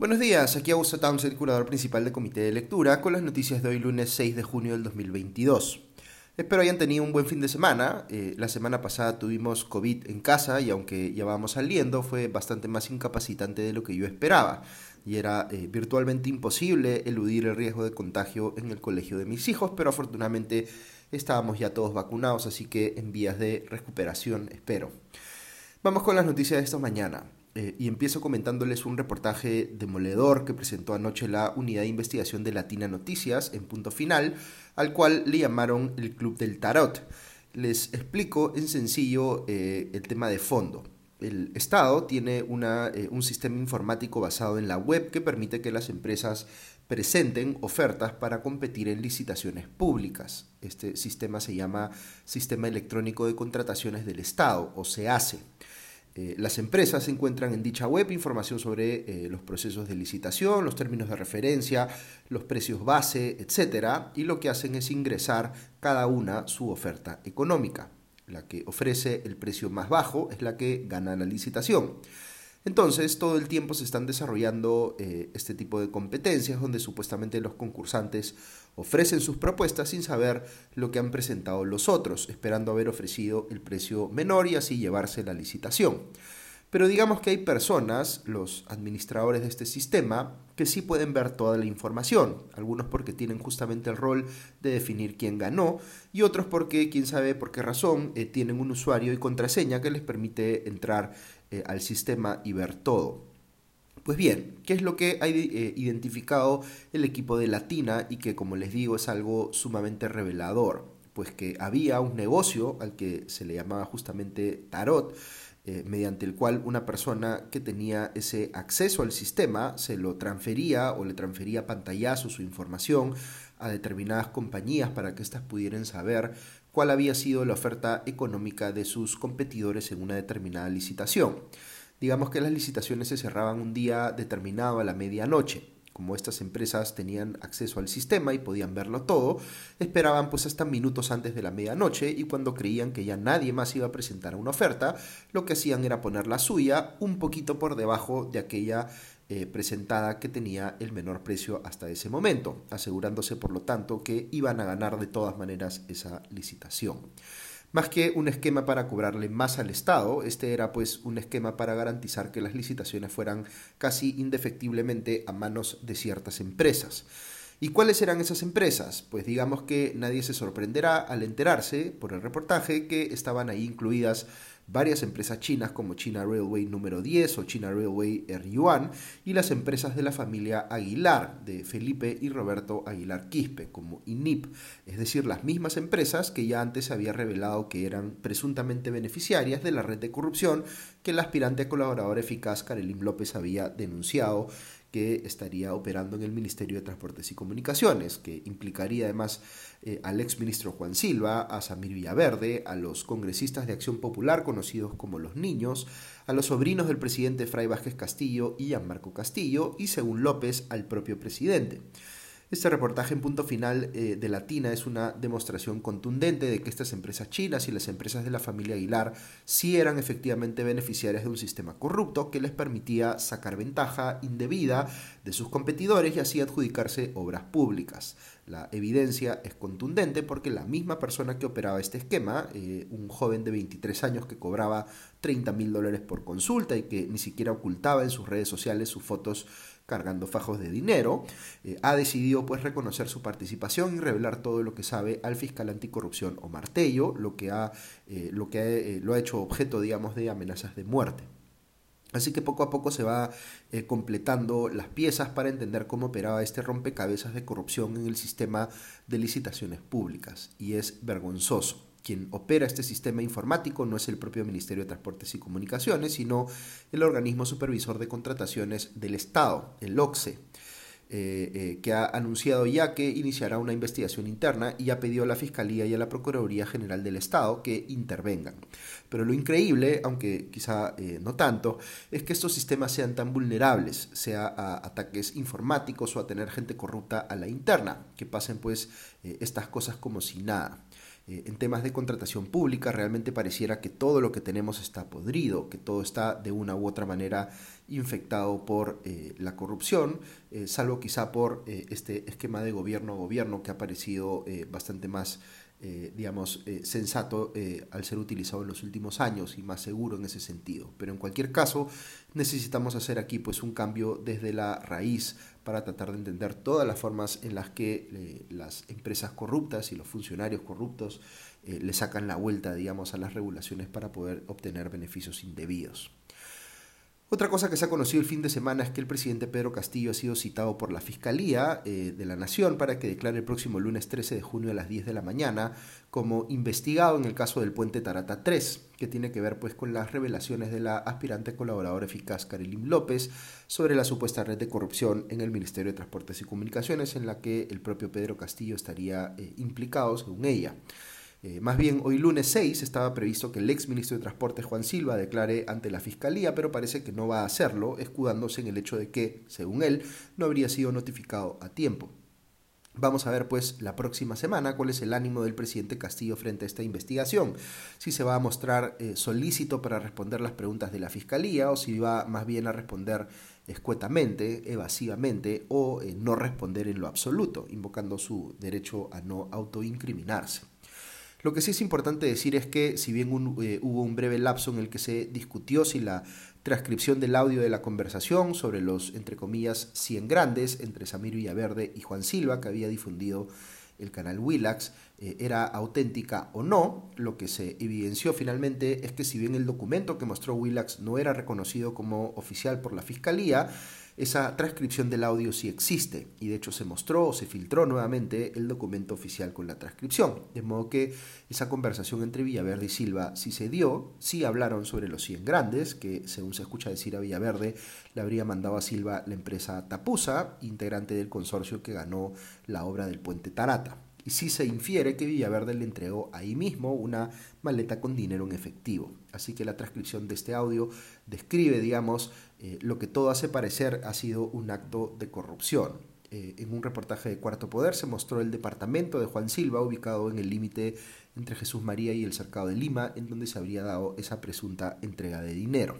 Buenos días, aquí Augusto Townsend, curador principal del Comité de Lectura, con las noticias de hoy lunes 6 de junio del 2022. Espero hayan tenido un buen fin de semana. Eh, la semana pasada tuvimos COVID en casa y aunque ya vamos saliendo, fue bastante más incapacitante de lo que yo esperaba. Y era eh, virtualmente imposible eludir el riesgo de contagio en el colegio de mis hijos, pero afortunadamente estábamos ya todos vacunados, así que en vías de recuperación, espero. Vamos con las noticias de esta mañana. Eh, y empiezo comentándoles un reportaje demoledor que presentó anoche la unidad de investigación de Latina Noticias en punto final, al cual le llamaron el Club del Tarot. Les explico en sencillo eh, el tema de fondo. El Estado tiene eh, un sistema informático basado en la web que permite que las empresas presenten ofertas para competir en licitaciones públicas. Este sistema se llama Sistema Electrónico de Contrataciones del Estado, o SEACE. Eh, las empresas encuentran en dicha web información sobre eh, los procesos de licitación, los términos de referencia, los precios base, etc. Y lo que hacen es ingresar cada una su oferta económica. La que ofrece el precio más bajo es la que gana la licitación. Entonces, todo el tiempo se están desarrollando eh, este tipo de competencias donde supuestamente los concursantes ofrecen sus propuestas sin saber lo que han presentado los otros, esperando haber ofrecido el precio menor y así llevarse la licitación. Pero digamos que hay personas, los administradores de este sistema, que sí pueden ver toda la información, algunos porque tienen justamente el rol de definir quién ganó y otros porque, quién sabe por qué razón, eh, tienen un usuario y contraseña que les permite entrar eh, al sistema y ver todo. Pues bien, ¿qué es lo que ha eh, identificado el equipo de Latina y que como les digo es algo sumamente revelador? Pues que había un negocio al que se le llamaba justamente tarot, eh, mediante el cual una persona que tenía ese acceso al sistema se lo transfería o le transfería pantallazo su información a determinadas compañías para que éstas pudieran saber cuál había sido la oferta económica de sus competidores en una determinada licitación. Digamos que las licitaciones se cerraban un día determinado a la medianoche. Como estas empresas tenían acceso al sistema y podían verlo todo, esperaban pues hasta minutos antes de la medianoche y cuando creían que ya nadie más iba a presentar una oferta, lo que hacían era poner la suya un poquito por debajo de aquella eh, presentada que tenía el menor precio hasta ese momento, asegurándose por lo tanto que iban a ganar de todas maneras esa licitación. Más que un esquema para cobrarle más al Estado, este era pues un esquema para garantizar que las licitaciones fueran casi indefectiblemente a manos de ciertas empresas. ¿Y cuáles eran esas empresas? Pues digamos que nadie se sorprenderá al enterarse por el reportaje que estaban ahí incluidas varias empresas chinas como China Railway número 10 o China Railway Air Yuan y las empresas de la familia Aguilar de Felipe y Roberto Aguilar Quispe como INIP, es decir, las mismas empresas que ya antes se había revelado que eran presuntamente beneficiarias de la red de corrupción que el aspirante colaborador eficaz Karelim López había denunciado que estaría operando en el Ministerio de Transportes y Comunicaciones, que implicaría además eh, al exministro Juan Silva, a Samir Villaverde, a los congresistas de Acción Popular conocidos como los niños, a los sobrinos del presidente Fray Vázquez Castillo y a Marco Castillo, y según López, al propio presidente. Este reportaje en punto final eh, de Latina es una demostración contundente de que estas empresas chinas y las empresas de la familia Aguilar sí eran efectivamente beneficiarias de un sistema corrupto que les permitía sacar ventaja indebida de sus competidores y así adjudicarse obras públicas. La evidencia es contundente porque la misma persona que operaba este esquema, eh, un joven de 23 años que cobraba 30 mil dólares por consulta y que ni siquiera ocultaba en sus redes sociales sus fotos cargando fajos de dinero, eh, ha decidido pues reconocer su participación y revelar todo lo que sabe al fiscal anticorrupción o Martello, lo que, ha, eh, lo, que eh, lo ha hecho objeto, digamos, de amenazas de muerte. Así que poco a poco se va completando las piezas para entender cómo operaba este rompecabezas de corrupción en el sistema de licitaciones públicas. Y es vergonzoso quien opera este sistema informático no es el propio Ministerio de Transportes y Comunicaciones, sino el organismo supervisor de contrataciones del Estado, el OCSE, eh, eh, que ha anunciado ya que iniciará una investigación interna y ha pedido a la Fiscalía y a la Procuraduría General del Estado que intervengan. Pero lo increíble, aunque quizá eh, no tanto, es que estos sistemas sean tan vulnerables, sea a ataques informáticos o a tener gente corrupta a la interna, que pasen pues estas cosas como si nada. Eh, en temas de contratación pública realmente pareciera que todo lo que tenemos está podrido, que todo está de una u otra manera infectado por eh, la corrupción, eh, salvo quizá por este esquema de gobierno a gobierno que ha parecido bastante más eh, digamos, eh, sensato eh, al ser utilizado en los últimos años y más seguro en ese sentido. Pero en cualquier caso, necesitamos hacer aquí pues un cambio desde la raíz para tratar de entender todas las formas en las que las empresas corruptas y los funcionarios corruptos le sacan la vuelta, digamos, a las regulaciones para poder obtener beneficios indebidos. Otra cosa que se ha conocido el fin de semana es que el presidente Pedro Castillo ha sido citado por la Fiscalía eh, de la Nación para que declare el próximo lunes 13 de junio a las 10 de la mañana como investigado en el caso del puente Tarata 3, que tiene que ver pues con las revelaciones de la aspirante colaboradora eficaz Karelim López sobre la supuesta red de corrupción en el Ministerio de Transportes y Comunicaciones en la que el propio Pedro Castillo estaría eh, implicado según ella. Eh, más bien, hoy lunes 6 estaba previsto que el ex ministro de Transporte Juan Silva declare ante la Fiscalía, pero parece que no va a hacerlo, escudándose en el hecho de que, según él, no habría sido notificado a tiempo. Vamos a ver pues la próxima semana cuál es el ánimo del presidente Castillo frente a esta investigación. Si se va a mostrar eh, solícito para responder las preguntas de la Fiscalía o si va más bien a responder escuetamente, evasivamente o eh, no responder en lo absoluto, invocando su derecho a no autoincriminarse. Lo que sí es importante decir es que si bien eh, hubo un breve lapso en el que se discutió si la transcripción del audio de la conversación sobre los, entre comillas, 100 grandes entre Samir Villaverde y Juan Silva que había difundido el canal Willax eh, era auténtica o no, lo que se evidenció finalmente es que si bien el documento que mostró Willax no era reconocido como oficial por la Fiscalía, esa transcripción del audio sí existe y de hecho se mostró o se filtró nuevamente el documento oficial con la transcripción. De modo que esa conversación entre Villaverde y Silva sí se dio, sí hablaron sobre los 100 grandes, que según se escucha decir a Villaverde, le habría mandado a Silva la empresa Tapusa, integrante del consorcio que ganó la obra del puente Tarata y sí se infiere que Villaverde le entregó ahí mismo una maleta con dinero en efectivo. Así que la transcripción de este audio describe, digamos, eh, lo que todo hace parecer ha sido un acto de corrupción. Eh, en un reportaje de Cuarto Poder se mostró el departamento de Juan Silva, ubicado en el límite entre Jesús María y el Cercado de Lima, en donde se habría dado esa presunta entrega de dinero.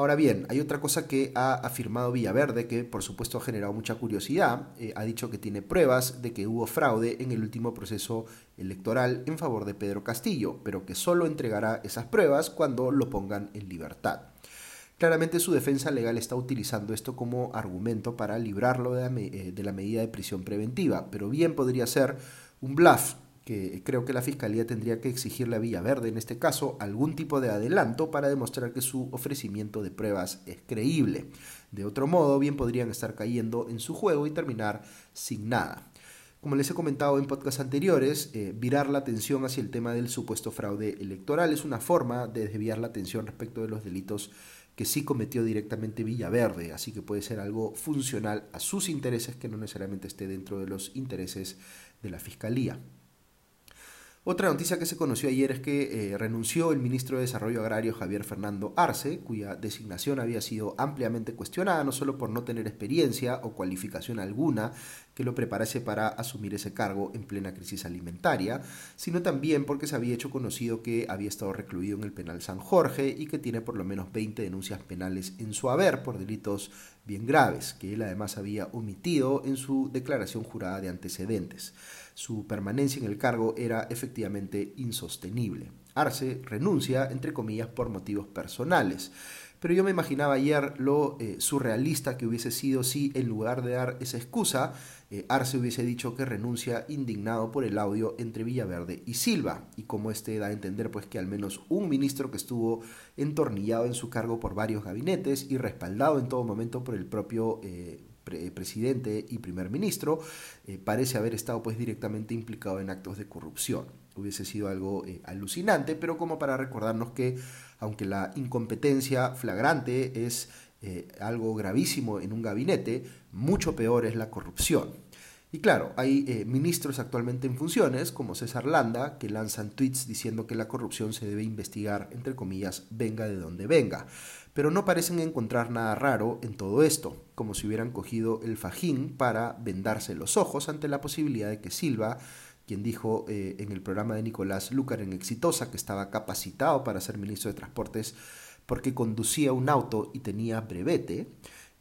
Ahora bien, hay otra cosa que ha afirmado Villaverde, que por supuesto ha generado mucha curiosidad. Eh, ha dicho que tiene pruebas de que hubo fraude en el último proceso electoral en favor de Pedro Castillo, pero que solo entregará esas pruebas cuando lo pongan en libertad. Claramente su defensa legal está utilizando esto como argumento para librarlo de la, eh, de la medida de prisión preventiva, pero bien podría ser un bluff creo que la Fiscalía tendría que exigirle a Villaverde, en este caso, algún tipo de adelanto para demostrar que su ofrecimiento de pruebas es creíble. De otro modo, bien podrían estar cayendo en su juego y terminar sin nada. Como les he comentado en podcasts anteriores, eh, virar la atención hacia el tema del supuesto fraude electoral es una forma de desviar la atención respecto de los delitos que sí cometió directamente Villaverde, así que puede ser algo funcional a sus intereses que no necesariamente esté dentro de los intereses de la Fiscalía. Otra noticia que se conoció ayer es que eh, renunció el ministro de Desarrollo Agrario Javier Fernando Arce, cuya designación había sido ampliamente cuestionada, no solo por no tener experiencia o cualificación alguna que lo preparase para asumir ese cargo en plena crisis alimentaria, sino también porque se había hecho conocido que había estado recluido en el penal San Jorge y que tiene por lo menos 20 denuncias penales en su haber por delitos bien graves, que él además había omitido en su declaración jurada de antecedentes su permanencia en el cargo era efectivamente insostenible. Arce renuncia, entre comillas, por motivos personales. Pero yo me imaginaba ayer lo eh, surrealista que hubiese sido si, en lugar de dar esa excusa, eh, Arce hubiese dicho que renuncia indignado por el audio entre Villaverde y Silva, y como este da a entender pues que al menos un ministro que estuvo entornillado en su cargo por varios gabinetes y respaldado en todo momento por el propio eh, presidente y primer ministro, eh, parece haber estado pues directamente implicado en actos de corrupción. Hubiese sido algo eh, alucinante, pero como para recordarnos que aunque la incompetencia flagrante es eh, algo gravísimo en un gabinete, mucho peor es la corrupción. Y claro, hay ministros actualmente en funciones, como César Landa, que lanzan tweets diciendo que la corrupción se debe investigar, entre comillas, venga de donde venga pero no parecen encontrar nada raro en todo esto, como si hubieran cogido el fajín para vendarse los ojos ante la posibilidad de que Silva quien dijo eh, en el programa de Nicolás Lucar en Exitosa que estaba capacitado para ser ministro de Transportes porque conducía un auto y tenía brevete,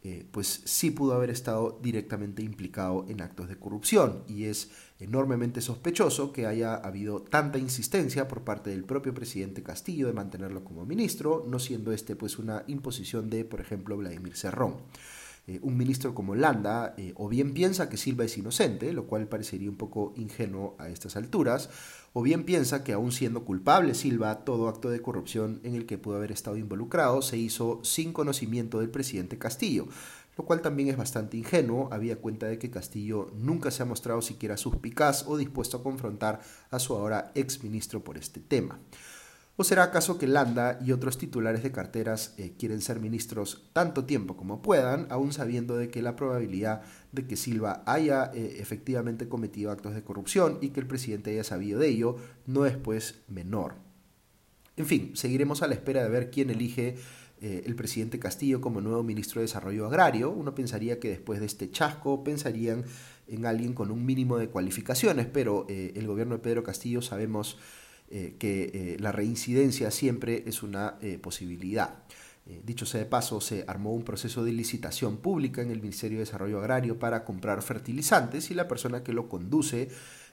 eh, pues sí pudo haber estado directamente implicado en actos de corrupción y es enormemente sospechoso que haya habido tanta insistencia por parte del propio presidente Castillo de mantenerlo como ministro, no siendo este pues una imposición de, por ejemplo, Vladimir Serrón. Eh, un ministro como Landa eh, o bien piensa que Silva es inocente, lo cual parecería un poco ingenuo a estas alturas, o bien piensa que aún siendo culpable Silva, todo acto de corrupción en el que pudo haber estado involucrado se hizo sin conocimiento del presidente Castillo, lo cual también es bastante ingenuo, había cuenta de que Castillo nunca se ha mostrado siquiera suspicaz o dispuesto a confrontar a su ahora ex ministro por este tema. ¿O será acaso que Landa y otros titulares de carteras eh, quieren ser ministros tanto tiempo como puedan, aún sabiendo de que la probabilidad de que Silva haya eh, efectivamente cometido actos de corrupción y que el presidente haya sabido de ello no es pues menor? En fin, seguiremos a la espera de ver quién elige eh, el presidente Castillo como nuevo ministro de Desarrollo Agrario. Uno pensaría que después de este chasco pensarían en alguien con un mínimo de cualificaciones, pero el gobierno de Pedro Castillo sabemos eh, que eh, la reincidencia siempre es una eh, posibilidad. dicho sea de paso, se armó un proceso de licitación pública en el Ministerio de Desarrollo Agrario para comprar fertilizantes y la persona que lo conduce,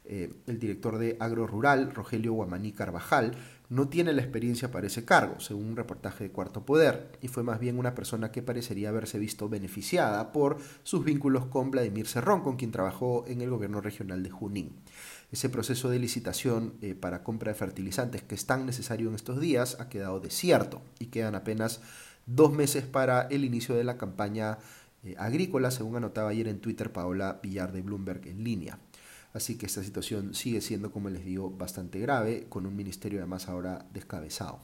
el director de Agro Rural, Rogelio Guamaní Carvajal, no tiene la experiencia para ese cargo, según un reportaje de Cuarto Poder, y fue más bien una persona que parecería haberse visto beneficiada por sus vínculos con Vladimir Cerrón, con quien trabajó en el gobierno regional de Junín ese proceso de licitación eh, para compra de fertilizantes que es tan necesario en estos días ha quedado desierto y quedan apenas dos meses para el inicio de la campaña eh, agrícola, según anotaba ayer en Twitter Paola Villar de Bloomberg en línea. Así que esta situación sigue siendo, como les digo, bastante grave, con un ministerio además ahora descabezado.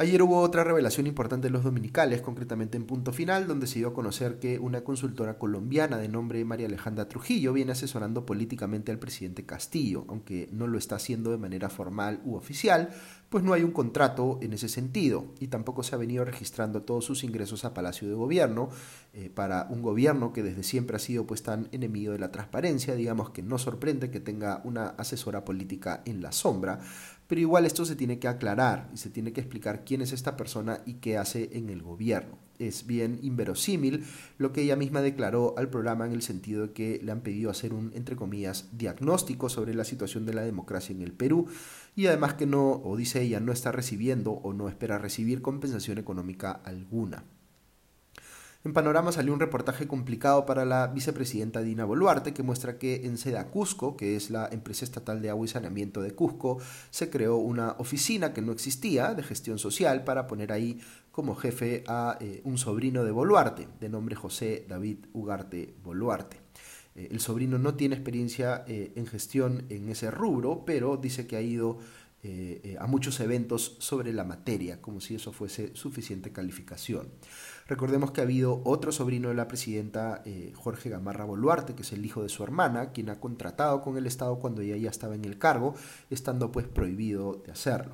Ayer hubo otra revelación importante en los dominicales, concretamente en Punto Final, donde se dio a conocer que una consultora colombiana de nombre María Alejandra Trujillo viene asesorando políticamente al presidente Castillo, aunque no lo está haciendo de manera formal u oficial, pues no hay un contrato en ese sentido. Y tampoco se ha venido registrando todos sus ingresos a Palacio de Gobierno eh, para un gobierno que desde siempre ha sido pues tan enemigo de la transparencia, digamos que no sorprende que tenga una asesora política en la sombra, pero igual esto se tiene que aclarar y se tiene que explicar quién es esta persona y qué hace en el gobierno. Es bien inverosímil lo que ella misma declaró al programa en el sentido de que le han pedido hacer un, entre comillas, diagnóstico sobre la situación de la democracia en el Perú y además que no, o dice ella, no está recibiendo o no espera recibir compensación económica alguna. En Panorama salió un reportaje complicado para la vicepresidenta Dina Boluarte que muestra que en Seda Cusco, que es la empresa estatal de agua y saneamiento de Cusco, se creó una oficina que no existía de gestión social para poner ahí como jefe a eh, un sobrino de Boluarte, de nombre José David Ugarte Boluarte. Eh, el sobrino no tiene experiencia eh, en gestión en ese rubro, pero dice que ha ido a muchos eventos sobre la materia, como si eso fuese suficiente calificación. Recordemos que ha habido otro sobrino de la presidenta, eh, Jorge Gamarra Boluarte, que es el hijo de su hermana, quien ha contratado con el Estado cuando ella ya estaba en el cargo, estando pues prohibido de hacerlo.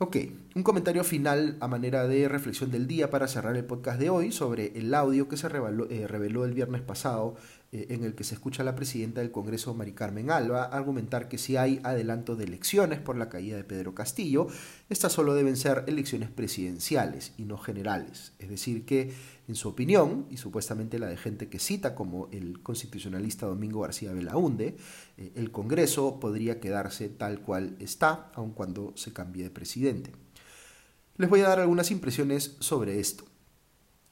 Ok, un comentario final a manera de reflexión del día para cerrar el podcast de hoy sobre el audio que se reveló, eh, el viernes pasado eh, en el que se escucha a la presidenta del Congreso, Mari Carmen Alba, argumentar que si hay adelanto de elecciones por la caída de Pedro Castillo, estas solo deben ser elecciones presidenciales y no generales. Es decir, que en su opinión, y supuestamente la de gente que cita como el constitucionalista Domingo García Belaunde, eh, el Congreso podría quedarse tal cual está, aun cuando se cambie de presidente. Les voy a dar algunas impresiones sobre esto.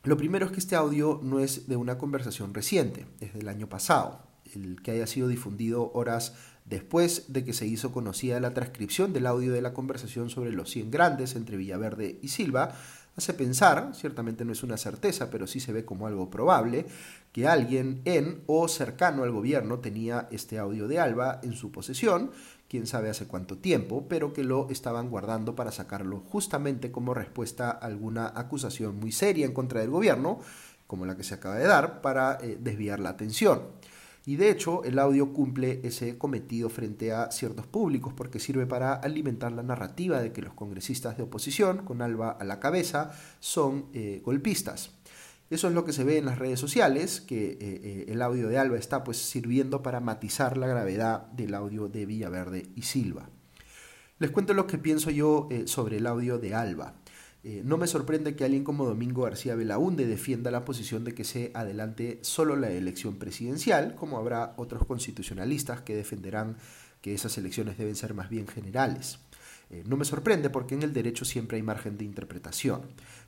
Lo primero es que este audio no es de una conversación reciente, es del año pasado, el que haya sido difundido horas después de que se hizo conocida la transcripción del audio de la conversación sobre los 100 grandes entre Villaverde y Silva, hace pensar, ciertamente no es una certeza, pero sí se ve como algo probable, que alguien en o cercano al gobierno tenía este audio de Alba en su posesión quién sabe hace cuánto tiempo, pero que lo estaban guardando para sacarlo justamente como respuesta a alguna acusación muy seria en contra del gobierno, como la que se acaba de dar, para eh, desviar la atención. Y de hecho, el audio cumple ese cometido frente a ciertos públicos porque sirve para alimentar la narrativa de que los congresistas de oposición, con Alba a la cabeza, son eh, golpistas. Eso es lo que se ve en las redes sociales, que eh, eh, el audio de Alba está pues sirviendo para matizar la gravedad del audio de Villaverde y Silva. Les cuento lo que pienso yo eh, sobre el audio de Alba. no me sorprende que alguien como Domingo García Belaunde defienda la posición de que se adelante solo la elección presidencial, como habrá otros constitucionalistas que defenderán que esas elecciones deben ser más bien generales. No me sorprende porque en el derecho siempre hay margen de interpretación.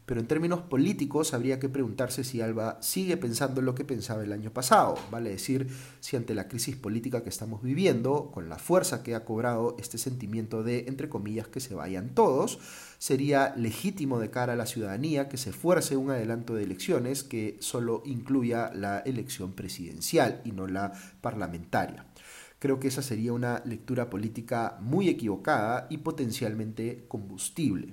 Pero en términos políticos habría que preguntarse si Alba sigue pensando en lo que pensaba el año pasado, vale decir, si ante la crisis política que estamos viviendo, con la fuerza que ha cobrado este sentimiento de, entre comillas, que se vayan todos, sería legítimo de cara a la ciudadanía que se fuerce un adelanto de elecciones que solo incluya la elección presidencial y no la parlamentaria. Creo que esa sería una lectura política muy equivocada y potencialmente combustible.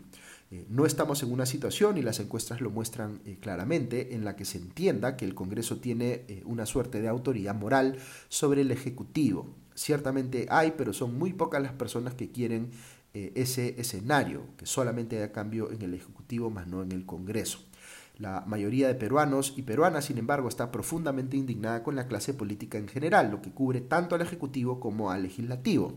Eh, no estamos en una situación, y las encuestas lo muestran eh, claramente, en la que se entienda que el Congreso tiene eh, una suerte de autoridad moral sobre el Ejecutivo. Ciertamente hay, pero son muy pocas las personas que quieren ese escenario, que solamente haya cambio en el Ejecutivo, más no en el Congreso. La mayoría de peruanos y peruanas, sin embargo, está profundamente indignada con la clase política en general, lo que cubre tanto al Ejecutivo como al Legislativo.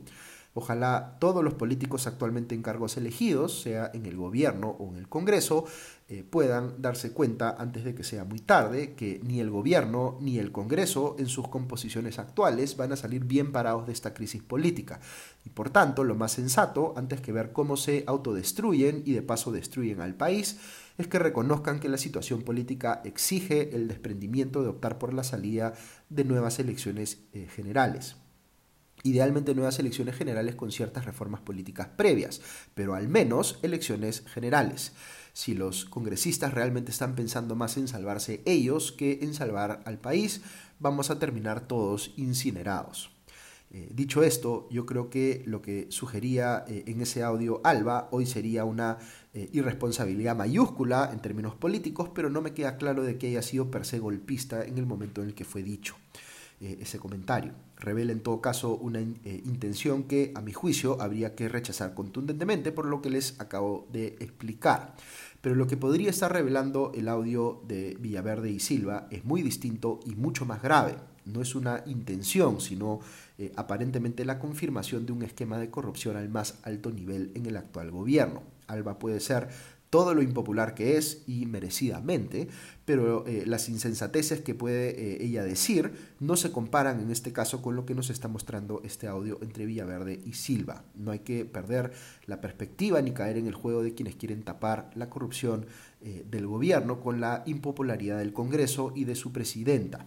Ojalá todos los políticos actualmente en cargos elegidos, sea en el gobierno o en el Congreso, eh, puedan darse cuenta antes de que sea muy tarde que ni el gobierno ni el Congreso en sus composiciones actuales van a salir bien parados de esta crisis política. Y por tanto, lo más sensato, antes que ver cómo se autodestruyen y de paso destruyen al país, es que reconozcan que la situación política exige el desprendimiento de optar por la salida de nuevas elecciones eh, generales. Idealmente nuevas elecciones generales con ciertas reformas políticas previas, pero al menos elecciones generales. Si los congresistas realmente están pensando más en salvarse ellos que en salvar al país, vamos a terminar todos incinerados. Eh, dicho esto, yo creo que lo que sugería eh, en ese audio Alba hoy sería una eh, irresponsabilidad mayúscula en términos políticos, pero no me queda claro de que haya sido per se golpista en el momento en el que fue dicho ese comentario. Revela en todo caso una intención que, a mi juicio, habría que rechazar contundentemente por lo que les acabo de explicar. Pero lo que podría estar revelando el audio de Villaverde y Silva es muy distinto y mucho más grave no es una intención, sino eh, aparentemente la confirmación de un esquema de corrupción al más alto nivel en el actual gobierno. Alba puede ser todo lo impopular que es y merecidamente, pero eh, las insensateces que puede eh, ella decir no se comparan en este caso con lo que nos está mostrando este audio entre Villaverde y Silva. No hay que perder la perspectiva ni caer en el juego de quienes quieren tapar la corrupción del gobierno con la impopularidad del Congreso y de su presidenta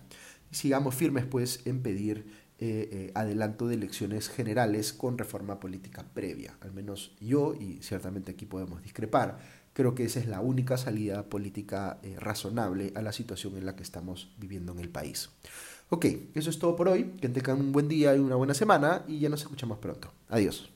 sigamos firmes pues en pedir eh, eh, adelanto de elecciones generales con reforma política previa. Al menos yo, y ciertamente aquí podemos discrepar, creo que esa es la única salida política eh, razonable a la situación en la que estamos viviendo en el país. Ok, eso es todo por hoy. Que tengan un buen día y una buena semana y ya nos escuchamos pronto. Adiós.